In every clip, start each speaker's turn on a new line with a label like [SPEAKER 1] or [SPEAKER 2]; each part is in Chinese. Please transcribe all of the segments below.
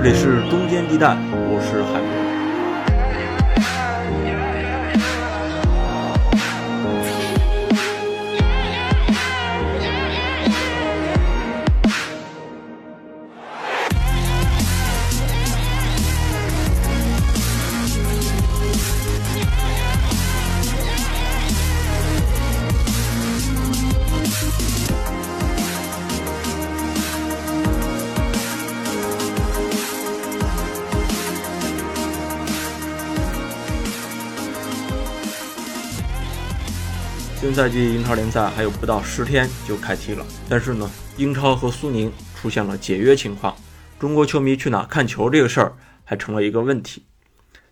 [SPEAKER 1] 这里是中间地带，我是海新赛季英超联赛还有不到十天就开踢了，但是呢，英超和苏宁出现了解约情况，中国球迷去哪看球这个事儿还成了一个问题。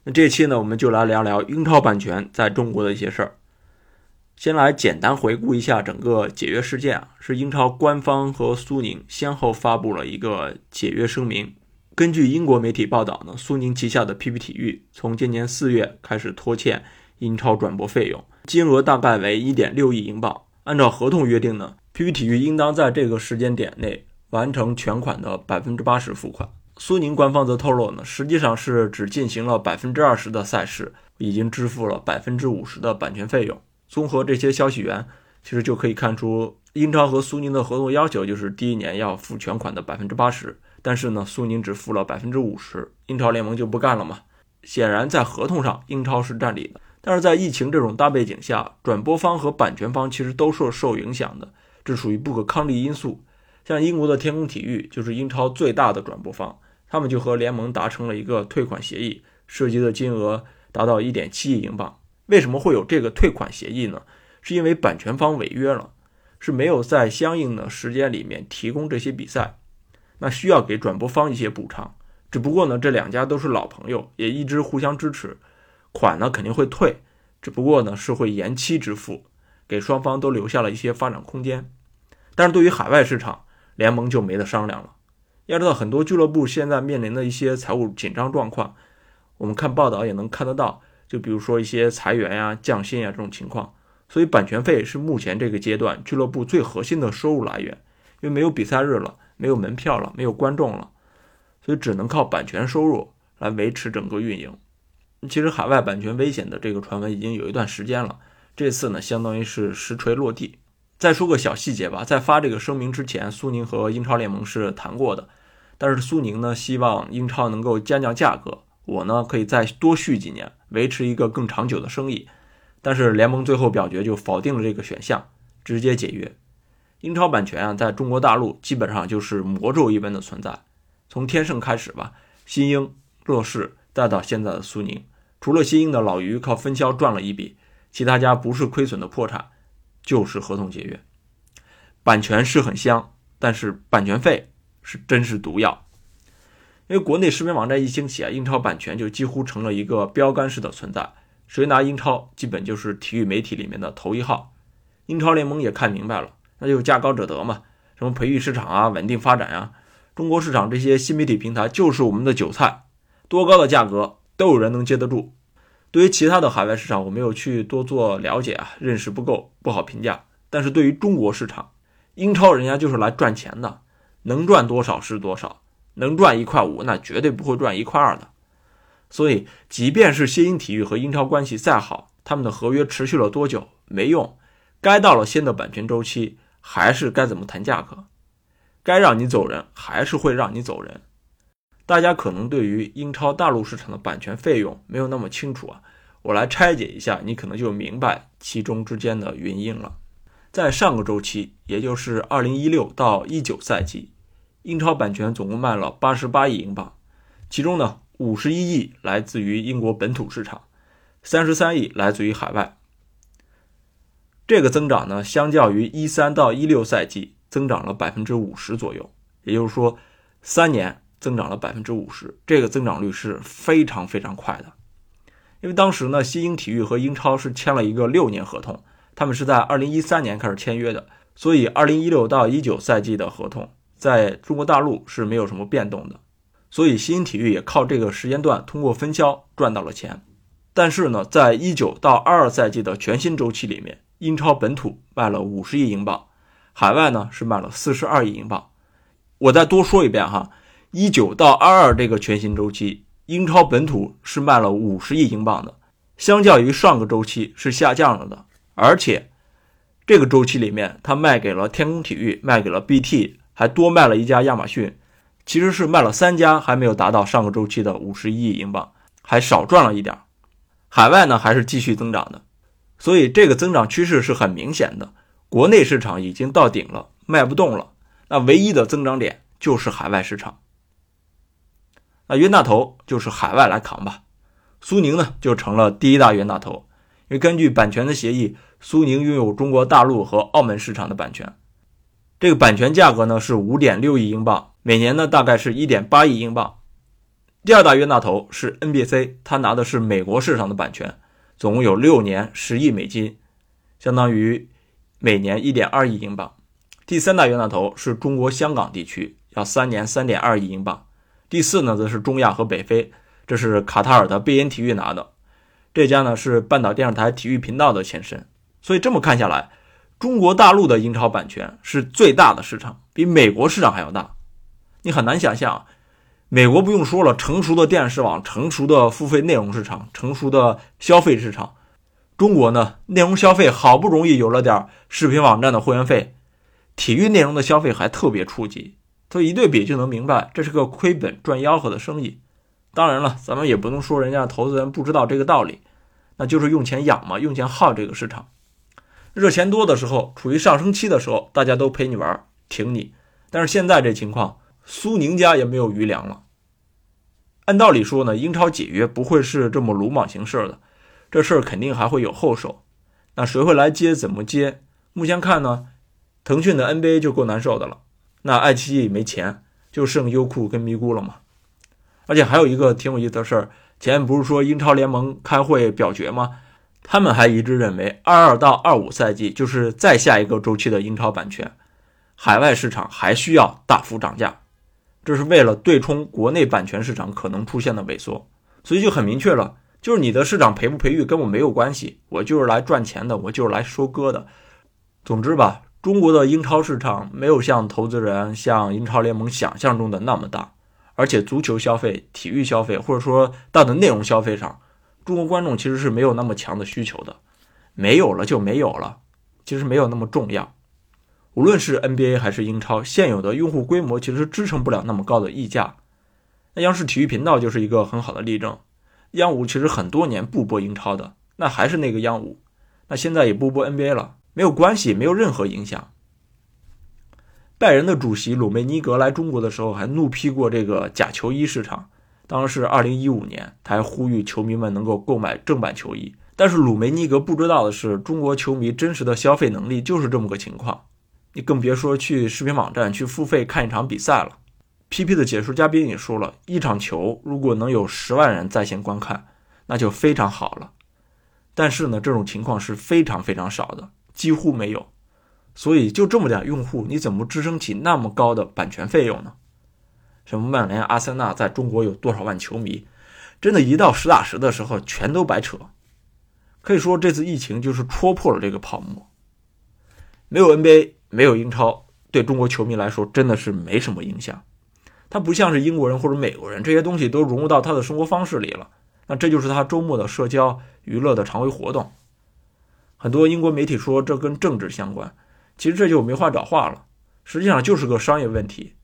[SPEAKER 1] 那这期呢，我们就来聊聊英超版权在中国的一些事儿。先来简单回顾一下整个解约事件啊，是英超官方和苏宁先后发布了一个解约声明。根据英国媒体报道呢，苏宁旗下的 PP 体育从今年四月开始拖欠英超转播费用。金额大概为一点六亿英镑。按照合同约定呢，PP 体育应当在这个时间点内完成全款的百分之八十付款。苏宁官方则透露呢，实际上是只进行了百分之二十的赛事，已经支付了百分之五十的版权费用。综合这些消息源，其实就可以看出，英超和苏宁的合同要求就是第一年要付全款的百分之八十，但是呢，苏宁只付了百分之五十，英超联盟就不干了嘛。显然，在合同上，英超是占理的。但是在疫情这种大背景下，转播方和版权方其实都是受影响的，这属于不可抗力因素。像英国的天空体育就是英超最大的转播方，他们就和联盟达成了一个退款协议，涉及的金额达到一点七亿英镑。为什么会有这个退款协议呢？是因为版权方违约了，是没有在相应的时间里面提供这些比赛，那需要给转播方一些补偿。只不过呢，这两家都是老朋友，也一直互相支持。款呢肯定会退，只不过呢是会延期支付，给双方都留下了一些发展空间。但是对于海外市场，联盟就没得商量了。要知道，很多俱乐部现在面临的一些财务紧张状况，我们看报道也能看得到。就比如说一些裁员呀、降薪呀这种情况。所以版权费是目前这个阶段俱乐部最核心的收入来源，因为没有比赛日了，没有门票了，没有观众了，所以只能靠版权收入来维持整个运营。其实海外版权危险的这个传闻已经有一段时间了，这次呢相当于是实锤落地。再说个小细节吧，在发这个声明之前，苏宁和英超联盟是谈过的，但是苏宁呢希望英超能够降降价格，我呢可以再多续几年，维持一个更长久的生意。但是联盟最后表决就否定了这个选项，直接解约。英超版权啊，在中国大陆基本上就是魔咒一般的存在，从天盛开始吧，新英、乐视。再到现在的苏宁，除了新英的老于靠分销赚了一笔，其他家不是亏损的破产，就是合同解约。版权是很香，但是版权费是真是毒药。因为国内视频网站一兴起啊，英超版权就几乎成了一个标杆式的存在，谁拿英超基本就是体育媒体里面的头一号。英超联盟也看明白了，那就价高者得嘛，什么培育市场啊、稳定发展啊，中国市场这些新媒体平台就是我们的韭菜。多高的价格都有人能接得住。对于其他的海外市场，我没有去多做了解啊，认识不够，不好评价。但是对于中国市场，英超人家就是来赚钱的，能赚多少是多少，能赚一块五，那绝对不会赚一块二的。所以，即便是新英体育和英超关系再好，他们的合约持续了多久没用，该到了新的版权周期，还是该怎么谈价格，该让你走人，还是会让你走人。大家可能对于英超大陆市场的版权费用没有那么清楚啊，我来拆解一下，你可能就明白其中之间的原因了。在上个周期，也就是二零一六到一九赛季，英超版权总共卖了八十八亿英镑，其中呢五十一亿来自于英国本土市场，三十三亿来自于海外。这个增长呢，相较于一三到一六赛季增长了百分之五十左右，也就是说三年。增长了百分之五十，这个增长率是非常非常快的。因为当时呢，西英体育和英超是签了一个六年合同，他们是在二零一三年开始签约的，所以二零一六到一九赛季的合同在中国大陆是没有什么变动的。所以西英体育也靠这个时间段通过分销赚到了钱。但是呢，在一九到二二赛季的全新周期里面，英超本土卖了五十亿英镑，海外呢是卖了四十二亿英镑。我再多说一遍哈。一九到二二这个全新周期，英超本土是卖了五十亿英镑的，相较于上个周期是下降了的。而且这个周期里面，他卖给了天空体育，卖给了 BT，还多卖了一家亚马逊，其实是卖了三家，还没有达到上个周期的五十亿英镑，还少赚了一点。海外呢还是继续增长的，所以这个增长趋势是很明显的。国内市场已经到顶了，卖不动了，那唯一的增长点就是海外市场。那冤大头就是海外来扛吧，苏宁呢就成了第一大冤大头，因为根据版权的协议，苏宁拥有中国大陆和澳门市场的版权，这个版权价格呢是五点六亿英镑，每年呢大概是一点八亿英镑。第二大冤大头是 NBC，他拿的是美国市场的版权，总共有六年十亿美金，相当于每年一点二亿英镑。第三大冤大头是中国香港地区，要三年三点二亿英镑。第四呢，则是中亚和北非，这是卡塔尔的贝因体育拿的，这家呢是半岛电视台体育频道的前身。所以这么看下来，中国大陆的英超版权是最大的市场，比美国市场还要大。你很难想象，美国不用说了，成熟的电视网、成熟的付费内容市场、成熟的消费市场，中国呢，内容消费好不容易有了点视频网站的会员费，体育内容的消费还特别初级。所以一对比就能明白，这是个亏本赚吆喝的生意。当然了，咱们也不能说人家投资人不知道这个道理，那就是用钱养嘛，用钱耗这个市场。热钱多的时候，处于上升期的时候，大家都陪你玩，挺你。但是现在这情况，苏宁家也没有余粮了。按道理说呢，英超解约不会是这么鲁莽行事的，这事儿肯定还会有后手。那谁会来接？怎么接？目前看呢，腾讯的 NBA 就够难受的了。那爱奇艺没钱，就剩优酷跟咪咕了嘛。而且还有一个挺有意思的事儿，前面不是说英超联盟开会表决吗？他们还一致认为，二二到二五赛季就是再下一个周期的英超版权，海外市场还需要大幅涨价，这是为了对冲国内版权市场可能出现的萎缩。所以就很明确了，就是你的市场培不培育跟我没有关系，我就是来赚钱的，我就是来收割的。总之吧。中国的英超市场没有像投资人、像英超联盟想象中的那么大，而且足球消费、体育消费或者说大的内容消费上，中国观众其实是没有那么强的需求的，没有了就没有了，其实没有那么重要。无论是 NBA 还是英超，现有的用户规模其实支撑不了那么高的溢价。那央视体育频道就是一个很好的例证，央五其实很多年不播英超的，那还是那个央五，那现在也不播 NBA 了。没有关系，没有任何影响。拜仁的主席鲁梅尼格来中国的时候，还怒批过这个假球衣市场。当时是二零一五年，他还呼吁球迷们能够购买正版球衣。但是鲁梅尼格不知道的是，中国球迷真实的消费能力就是这么个情况。你更别说去视频网站去付费看一场比赛了。PP 的解说嘉宾也说了，一场球如果能有十万人在线观看，那就非常好了。但是呢，这种情况是非常非常少的。几乎没有，所以就这么点用户，你怎么支撑起那么高的版权费用呢？什么曼联、阿森纳在中国有多少万球迷？真的，一到实打实的时候，全都白扯。可以说，这次疫情就是戳破了这个泡沫。没有 NBA，没有英超，对中国球迷来说真的是没什么影响。他不像是英国人或者美国人，这些东西都融入到他的生活方式里了。那这就是他周末的社交娱乐的常规活动。很多英国媒体说这跟政治相关，其实这就没话找话了。实际上就是个商业问题，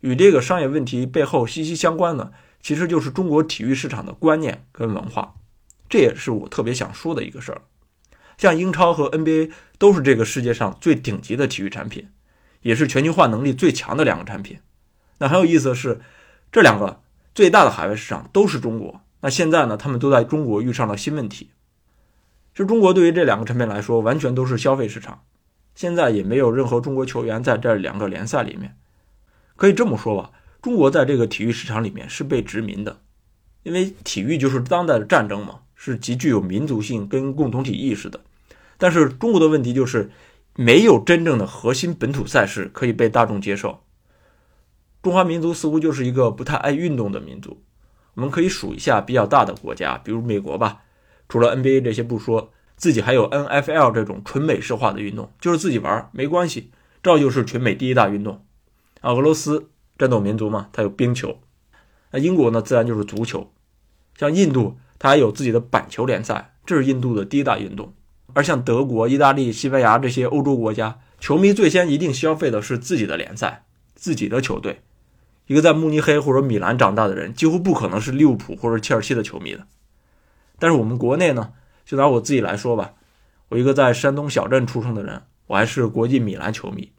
[SPEAKER 1] 与这个商业问题背后息息相关的，其实就是中国体育市场的观念跟文化。这也是我特别想说的一个事儿。像英超和 NBA 都是这个世界上最顶级的体育产品，也是全球化能力最强的两个产品。那很有意思的是，这两个最大的海外市场都是中国。那现在呢，他们都在中国遇上了新问题。就中国对于这两个产品来说，完全都是消费市场。现在也没有任何中国球员在这两个联赛里面。可以这么说吧，中国在这个体育市场里面是被殖民的，因为体育就是当代的战争嘛，是极具有民族性跟共同体意识的。但是中国的问题就是没有真正的核心本土赛事可以被大众接受。中华民族似乎就是一个不太爱运动的民族。我们可以数一下比较大的国家，比如美国吧。除了 NBA 这些不说，自己还有 NFL 这种纯美式化的运动，就是自己玩没关系，这就是全美第一大运动。啊，俄罗斯战斗民族嘛，它有冰球。那英国呢，自然就是足球。像印度，它还有自己的板球联赛，这是印度的第一大运动。而像德国、意大利、西班牙这些欧洲国家，球迷最先一定消费的是自己的联赛、自己的球队。一个在慕尼黑或者米兰长大的人，几乎不可能是利物浦或者切尔西的球迷的。但是我们国内呢，就拿我自己来说吧，我一个在山东小镇出生的人，我还是国际米兰球迷，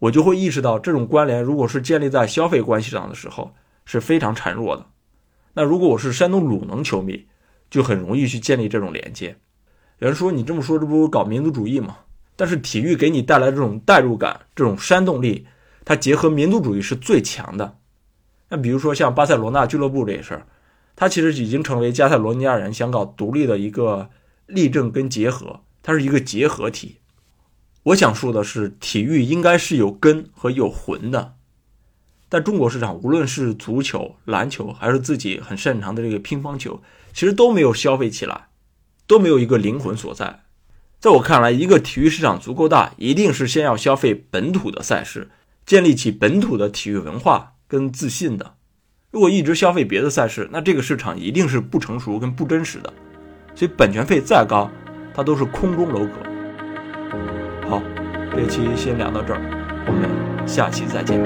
[SPEAKER 1] 我就会意识到这种关联，如果是建立在消费关系上的时候，是非常孱弱的。那如果我是山东鲁能球迷，就很容易去建立这种连接。有人说你这么说，这不是搞民族主义吗？但是体育给你带来这种代入感、这种煽动力，它结合民族主义是最强的。那比如说像巴塞罗那俱乐部这事儿，它其实已经成为加泰罗尼亚人想搞独立的一个例证跟结合，它是一个结合体。我想说的是，体育应该是有根和有魂的。在中国市场，无论是足球、篮球，还是自己很擅长的这个乒乓球，其实都没有消费起来，都没有一个灵魂所在。在我看来，一个体育市场足够大，一定是先要消费本土的赛事，建立起本土的体育文化跟自信的。如果一直消费别的赛事那这个市场一定是不成熟跟不真实的。所以版权费再高它都是空中楼阁。好这期先聊到这儿我们下期再见。